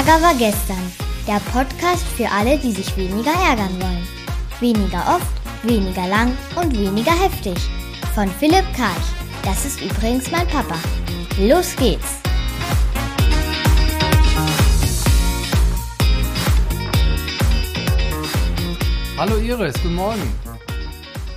Ärger war gestern. Der Podcast für alle, die sich weniger ärgern wollen. Weniger oft, weniger lang und weniger heftig. Von Philipp Karch. Das ist übrigens mein Papa. Los geht's! Hallo Iris, guten Morgen.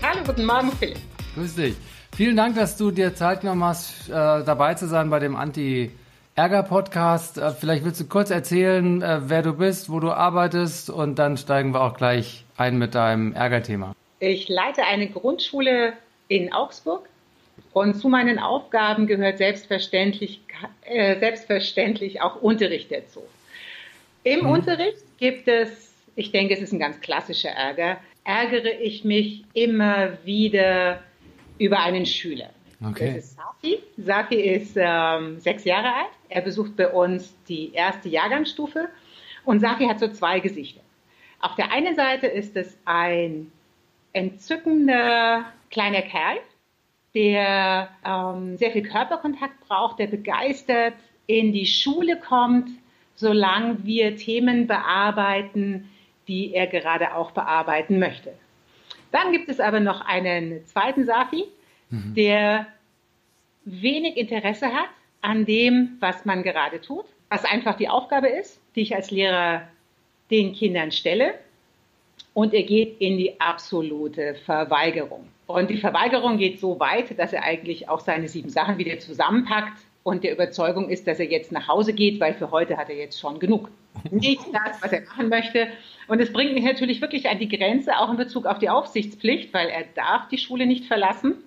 Hallo, guten Morgen Philipp. Grüß dich. Vielen Dank, dass du dir Zeit genommen hast, äh, dabei zu sein bei dem Anti-Ärger-Podcast. Äh, vielleicht willst du kurz erzählen, äh, wer du bist, wo du arbeitest und dann steigen wir auch gleich ein mit deinem Ärgerthema. Ich leite eine Grundschule in Augsburg und zu meinen Aufgaben gehört selbstverständlich, äh, selbstverständlich auch Unterricht dazu. Im hm. Unterricht gibt es, ich denke, es ist ein ganz klassischer Ärger, ärgere ich mich immer wieder über einen Schüler. Okay. Das ist Safi. Safi ist ähm, sechs Jahre alt. Er besucht bei uns die erste Jahrgangsstufe. Und Safi hat so zwei Gesichter. Auf der einen Seite ist es ein entzückender kleiner Kerl, der ähm, sehr viel Körperkontakt braucht, der begeistert in die Schule kommt, solange wir Themen bearbeiten, die er gerade auch bearbeiten möchte. Dann gibt es aber noch einen zweiten Safi, mhm. der wenig Interesse hat an dem, was man gerade tut, was einfach die Aufgabe ist, die ich als Lehrer den Kindern stelle. Und er geht in die absolute Verweigerung. Und die Verweigerung geht so weit, dass er eigentlich auch seine sieben Sachen wieder zusammenpackt und der Überzeugung ist, dass er jetzt nach Hause geht, weil für heute hat er jetzt schon genug. Nicht das, was er machen möchte. Und es bringt mich natürlich wirklich an die Grenze, auch in Bezug auf die Aufsichtspflicht, weil er darf die Schule nicht verlassen.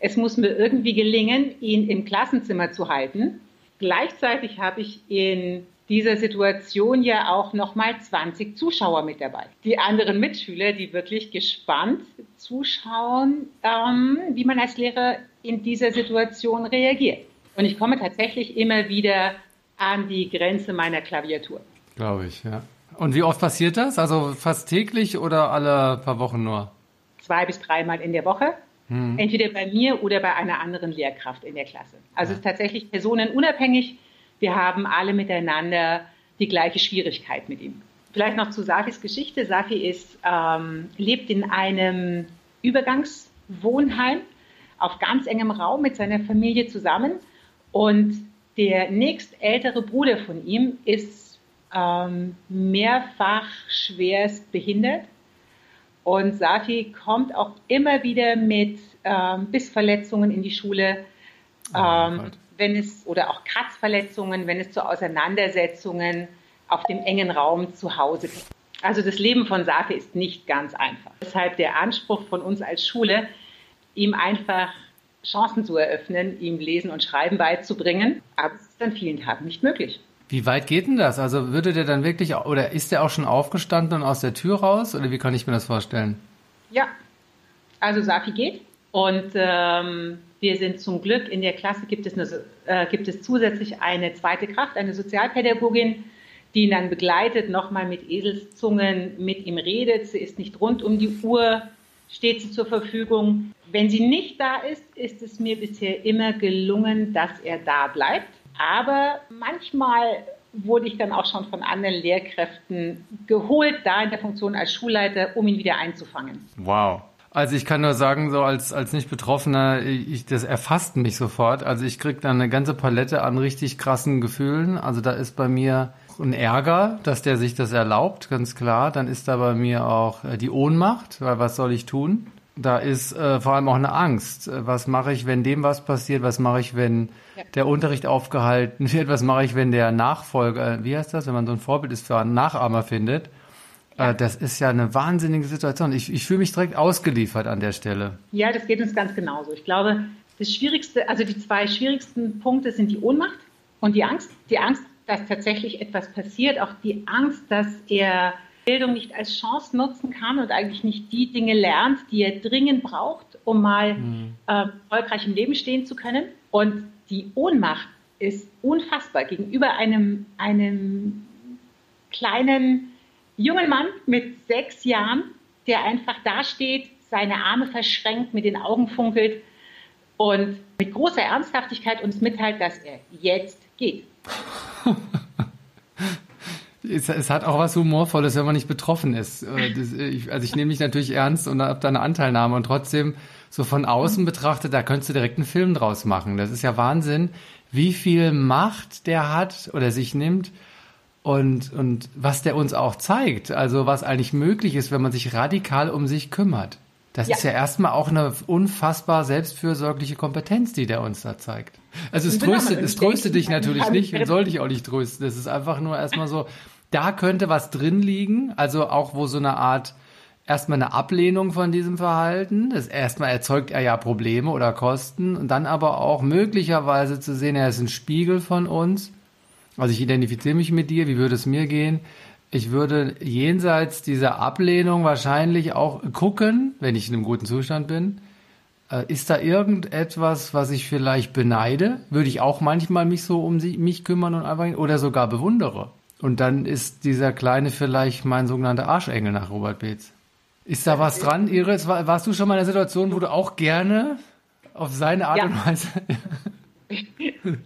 Es muss mir irgendwie gelingen, ihn im Klassenzimmer zu halten. Gleichzeitig habe ich in dieser Situation ja auch nochmal 20 Zuschauer mit dabei. Die anderen Mitschüler, die wirklich gespannt zuschauen, ähm, wie man als Lehrer in dieser Situation reagiert. Und ich komme tatsächlich immer wieder an die Grenze meiner Klaviatur. Glaube ich, ja. Und wie oft passiert das? Also fast täglich oder alle paar Wochen nur? Zwei bis dreimal in der Woche. Hm. Entweder bei mir oder bei einer anderen Lehrkraft in der Klasse. Also ja. es ist tatsächlich personenunabhängig. Wir haben alle miteinander die gleiche Schwierigkeit mit ihm. Vielleicht noch zu Safis Geschichte. Safi ist, ähm, lebt in einem Übergangswohnheim auf ganz engem Raum mit seiner Familie zusammen. Und der nächstältere Bruder von ihm ist ähm, mehrfach schwerst behindert. Und Safi kommt auch immer wieder mit ähm, Bissverletzungen in die Schule, oh ähm, wenn es oder auch Kratzverletzungen, wenn es zu Auseinandersetzungen auf dem engen Raum zu Hause kommt. Also das Leben von Safi ist nicht ganz einfach. Deshalb der Anspruch von uns als Schule, ihm einfach Chancen zu eröffnen, ihm Lesen und Schreiben beizubringen. Aber es ist an vielen Tagen nicht möglich. Wie weit geht denn das? Also würde der dann wirklich, oder ist der auch schon aufgestanden und aus der Tür raus? Oder wie kann ich mir das vorstellen? Ja, also Safi geht. Und ähm, wir sind zum Glück, in der Klasse gibt es, eine, äh, gibt es zusätzlich eine zweite Kraft, eine Sozialpädagogin, die ihn dann begleitet, nochmal mit Eselszungen mit ihm redet. Sie ist nicht rund um die Uhr, steht sie zur Verfügung. Wenn sie nicht da ist, ist es mir bisher immer gelungen, dass er da bleibt. Aber manchmal wurde ich dann auch schon von anderen Lehrkräften geholt, da in der Funktion als Schulleiter, um ihn wieder einzufangen. Wow. Also ich kann nur sagen, so als, als nicht Betroffener, ich, das erfasst mich sofort. Also ich kriege dann eine ganze Palette an richtig krassen Gefühlen. Also da ist bei mir ein Ärger, dass der sich das erlaubt, ganz klar. Dann ist da bei mir auch äh, die Ohnmacht, weil was soll ich tun? Da ist äh, vor allem auch eine Angst. Was mache ich, wenn dem was passiert? Was mache ich, wenn ja. der Unterricht aufgehalten wird? Was mache ich, wenn der Nachfolger, wie heißt das, wenn man so ein Vorbild ist für einen Nachahmer findet? Ja. Äh, das ist ja eine wahnsinnige Situation. Ich, ich fühle mich direkt ausgeliefert an der Stelle. Ja, das geht uns ganz genauso. Ich glaube, das Schwierigste, also die zwei schwierigsten Punkte sind die Ohnmacht und die Angst. Die Angst, dass tatsächlich etwas passiert, auch die Angst, dass er Bildung nicht als Chance nutzen kann und eigentlich nicht die Dinge lernt, die er dringend braucht, um mal mhm. äh, erfolgreich im Leben stehen zu können. Und die Ohnmacht ist unfassbar gegenüber einem, einem kleinen jungen Mann mit sechs Jahren, der einfach dasteht, seine Arme verschränkt, mit den Augen funkelt und mit großer Ernsthaftigkeit uns mitteilt, dass er jetzt geht. Es, es, hat auch was Humorvolles, wenn man nicht betroffen ist. Äh, das, ich, also ich nehme mich natürlich ernst und habe da eine Anteilnahme und trotzdem so von außen betrachtet, da könntest du direkt einen Film draus machen. Das ist ja Wahnsinn, wie viel Macht der hat oder sich nimmt und, und was der uns auch zeigt. Also was eigentlich möglich ist, wenn man sich radikal um sich kümmert. Das ja. ist ja erstmal auch eine unfassbar selbstfürsorgliche Kompetenz, die der uns da zeigt. Also es tröstet, es tröstet dich natürlich nicht und soll dich auch nicht trösten. Es ist einfach nur erstmal so, da könnte was drin liegen, also auch wo so eine Art erstmal eine Ablehnung von diesem Verhalten. Das erstmal erzeugt er ja Probleme oder Kosten und dann aber auch möglicherweise zu sehen, er ist ein Spiegel von uns. Also ich identifiziere mich mit dir, wie würde es mir gehen? Ich würde jenseits dieser Ablehnung wahrscheinlich auch gucken, wenn ich in einem guten Zustand bin. Äh, ist da irgendetwas, was ich vielleicht beneide? Würde ich auch manchmal mich so um mich kümmern und einfach oder sogar bewundere. Und dann ist dieser Kleine vielleicht mein sogenannter Arschengel nach Robert Beetz. Ist da was dran, Iris? warst du schon mal in einer Situation, wo du auch gerne auf seine Art ja. und Weise.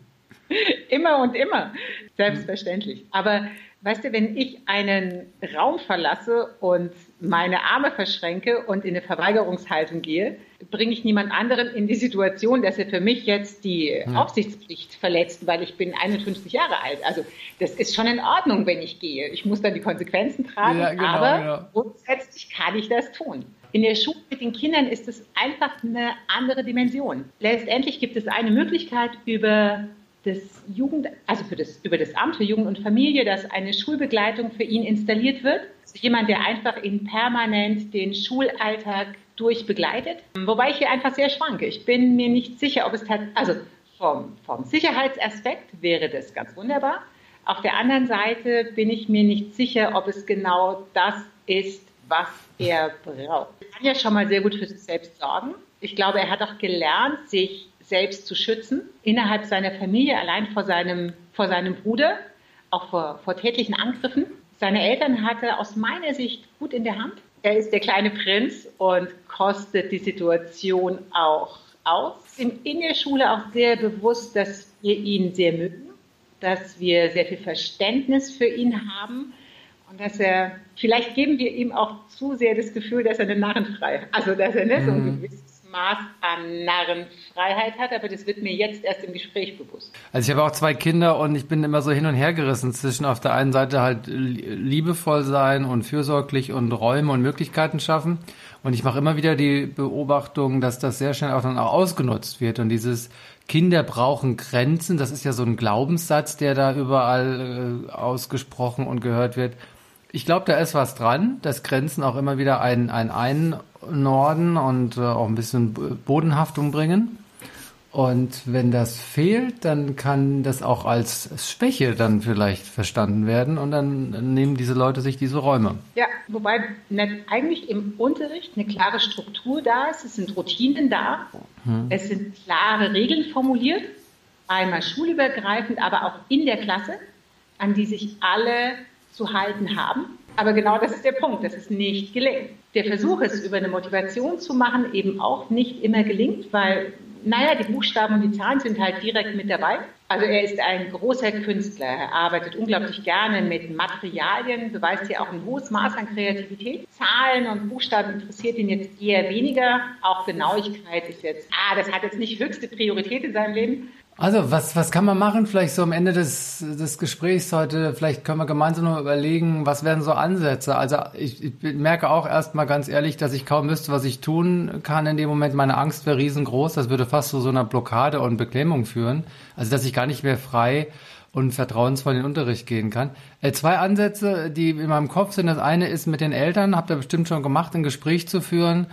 immer und immer, selbstverständlich. Aber weißt du, wenn ich einen Raum verlasse und meine Arme verschränke und in eine Verweigerungshaltung gehe, bringe ich niemand anderen in die Situation, dass er für mich jetzt die ja. Aufsichtspflicht verletzt, weil ich bin 51 Jahre alt. Also das ist schon in Ordnung, wenn ich gehe. Ich muss dann die Konsequenzen tragen, ja, genau, aber ja. grundsätzlich kann ich das tun. In der Schule mit den Kindern ist es einfach eine andere Dimension. Letztendlich gibt es eine Möglichkeit über das Jugend, also für das, über das Amt für Jugend und Familie, dass eine Schulbegleitung für ihn installiert wird. Also jemand, der einfach ihn permanent den Schulalltag durchbegleitet. Wobei ich hier einfach sehr schwanke. Ich bin mir nicht sicher, ob es tatsächlich, also vom, vom Sicherheitsaspekt wäre das ganz wunderbar. Auf der anderen Seite bin ich mir nicht sicher, ob es genau das ist, was er braucht. Er kann ja schon mal sehr gut für sich selbst sorgen. Ich glaube, er hat auch gelernt, sich selbst zu schützen, innerhalb seiner Familie, allein vor seinem, vor seinem Bruder, auch vor, vor tätlichen Angriffen. Seine Eltern hatte aus meiner Sicht gut in der Hand. Er ist der kleine Prinz und kostet die Situation auch aus. Sind in der Schule auch sehr bewusst, dass wir ihn sehr mögen, dass wir sehr viel Verständnis für ihn haben und dass er, vielleicht geben wir ihm auch zu sehr das Gefühl, dass er eine Narrenfrei, also dass er ne, so ein mhm. gewisses Maß an Narrenfreiheit hat, aber das wird mir jetzt erst im Gespräch bewusst. Also ich habe auch zwei Kinder und ich bin immer so hin und her gerissen zwischen auf der einen Seite halt liebevoll sein und fürsorglich und Räume und Möglichkeiten schaffen. Und ich mache immer wieder die Beobachtung, dass das sehr schnell auch dann auch ausgenutzt wird und dieses Kinder brauchen Grenzen, das ist ja so ein Glaubenssatz, der da überall äh, ausgesprochen und gehört wird. Ich glaube, da ist was dran, dass Grenzen auch immer wieder ein, ein Einnorden und äh, auch ein bisschen Bodenhaftung bringen. Und wenn das fehlt, dann kann das auch als Schwäche dann vielleicht verstanden werden und dann nehmen diese Leute sich diese Räume. Ja, wobei eigentlich im Unterricht eine klare Struktur da ist, es sind Routinen da, hm. es sind klare Regeln formuliert, einmal schulübergreifend, aber auch in der Klasse, an die sich alle zu halten haben. Aber genau das ist der Punkt, dass es nicht gelingt. Der Versuch, es über eine Motivation zu machen, eben auch nicht immer gelingt, weil, naja, die Buchstaben und die Zahlen sind halt direkt mit dabei. Also er ist ein großer Künstler. Er arbeitet unglaublich gerne mit Materialien, beweist hier auch ein hohes Maß an Kreativität. Zahlen und Buchstaben interessiert ihn jetzt eher weniger. Auch Genauigkeit ist jetzt, ah, das hat jetzt nicht höchste Priorität in seinem Leben. Also, was, was kann man machen? Vielleicht so am Ende des, des Gesprächs heute, vielleicht können wir gemeinsam noch überlegen, was wären so Ansätze? Also, ich, ich merke auch erstmal ganz ehrlich, dass ich kaum wüsste, was ich tun kann in dem Moment. Meine Angst wäre riesengroß. Das würde fast zu so einer Blockade und Beklemmung führen. Also, dass ich gar nicht mehr frei und vertrauensvoll in den Unterricht gehen kann. Äh, zwei Ansätze, die in meinem Kopf sind. Das eine ist mit den Eltern, habt ihr bestimmt schon gemacht, ein Gespräch zu führen,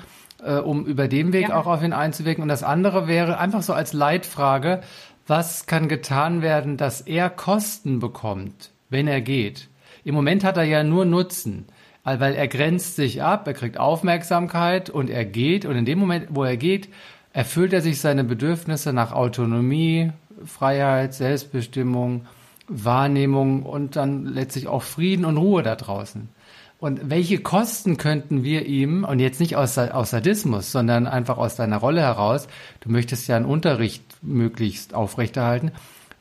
äh, um über den Weg ja. auch auf ihn einzuwirken. Und das andere wäre einfach so als Leitfrage, was kann getan werden, dass er Kosten bekommt, wenn er geht? Im Moment hat er ja nur Nutzen, weil er grenzt sich ab, er kriegt Aufmerksamkeit und er geht. Und in dem Moment, wo er geht, erfüllt er sich seine Bedürfnisse nach Autonomie, Freiheit, Selbstbestimmung, Wahrnehmung und dann letztlich auch Frieden und Ruhe da draußen. Und welche Kosten könnten wir ihm, und jetzt nicht aus, aus Sadismus, sondern einfach aus deiner Rolle heraus, du möchtest ja einen Unterricht möglichst aufrechterhalten,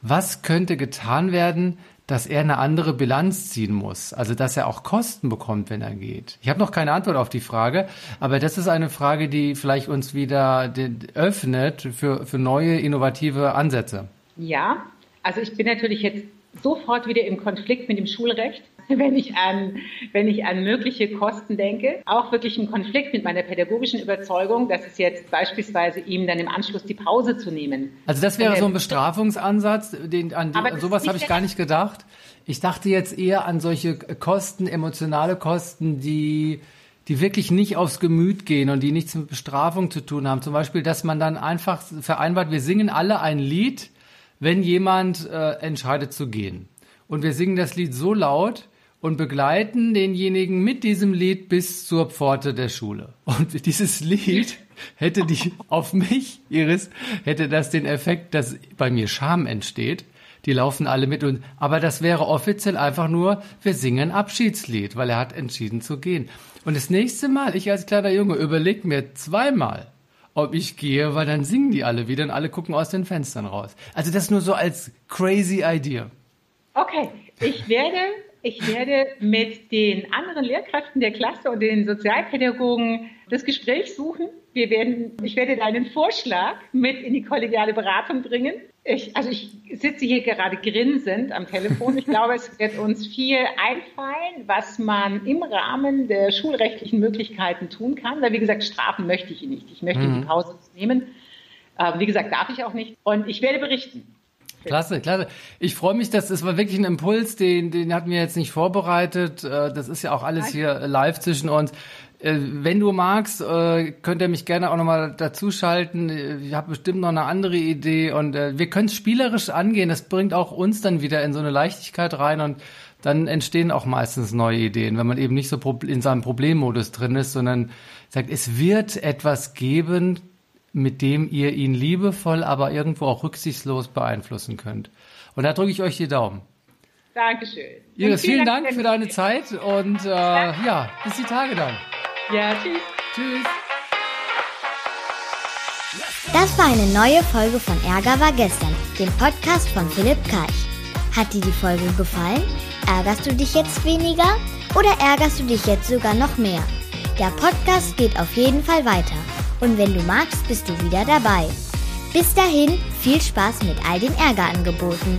was könnte getan werden, dass er eine andere Bilanz ziehen muss. Also dass er auch Kosten bekommt, wenn er geht. Ich habe noch keine Antwort auf die Frage, aber das ist eine Frage, die vielleicht uns wieder öffnet für, für neue innovative Ansätze. Ja, also ich bin natürlich jetzt sofort wieder im Konflikt mit dem Schulrecht, wenn ich an, wenn ich an mögliche Kosten denke. Auch wirklich im Konflikt mit meiner pädagogischen Überzeugung, dass es jetzt beispielsweise ihm dann im Anschluss die Pause zu nehmen. Also das wäre so ein Bestrafungsansatz, den, an, die, an sowas habe ich gar nicht gedacht. Ich dachte jetzt eher an solche Kosten, emotionale Kosten, die die wirklich nicht aufs Gemüt gehen und die nichts mit Bestrafung zu tun haben. Zum Beispiel, dass man dann einfach vereinbart, wir singen alle ein Lied, wenn jemand äh, entscheidet zu gehen. Und wir singen das Lied so laut und begleiten denjenigen mit diesem Lied bis zur Pforte der Schule. Und dieses Lied hätte die auf mich, Iris, hätte das den Effekt, dass bei mir Scham entsteht. Die laufen alle mit und, aber das wäre offiziell einfach nur, wir singen Abschiedslied, weil er hat entschieden zu gehen. Und das nächste Mal, ich als kleiner Junge, überleg mir zweimal, ob ich gehe, weil dann singen die alle wieder und alle gucken aus den Fenstern raus. Also das nur so als crazy Idea. Okay, ich werde, ich werde mit den anderen Lehrkräften der Klasse und den Sozialpädagogen das Gespräch suchen. Wir werden, ich werde deinen Vorschlag mit in die kollegiale Beratung bringen. Ich, also ich sitze hier gerade grinsend am Telefon. Ich glaube, es wird uns viel einfallen, was man im Rahmen der schulrechtlichen Möglichkeiten tun kann. Weil, wie gesagt, strafen möchte ich ihn nicht. Ich möchte mhm. die Pause nehmen. Wie gesagt, darf ich auch nicht. Und ich werde berichten. Klasse, klasse. Ich freue mich, dass es war wirklich ein Impuls, den, den hatten wir jetzt nicht vorbereitet. Äh, das ist ja auch alles hier live zwischen uns. Äh, wenn du magst, äh, könnt ihr mich gerne auch nochmal dazuschalten. Ich habe bestimmt noch eine andere Idee und wir können es spielerisch angehen. Das bringt auch uns dann wieder in so eine Leichtigkeit rein und dann entstehen auch meistens neue Ideen, wenn man eben nicht so in seinem Problemmodus drin ist, sondern sagt, es wird etwas geben, mit dem ihr ihn liebevoll, aber irgendwo auch rücksichtslos beeinflussen könnt. Und da drücke ich euch die Daumen. Dankeschön. Iris, vielen, vielen Dank, Dank für deine Zeit und äh, ja, bis die Tage dann. Ja, tschüss. Tschüss. Das war eine neue Folge von Ärger war gestern, dem Podcast von Philipp Karch. Hat dir die Folge gefallen? Ärgerst du dich jetzt weniger oder ärgerst du dich jetzt sogar noch mehr? Der Podcast geht auf jeden Fall weiter. Und wenn du magst, bist du wieder dabei. Bis dahin, viel Spaß mit all den Ärgerangeboten.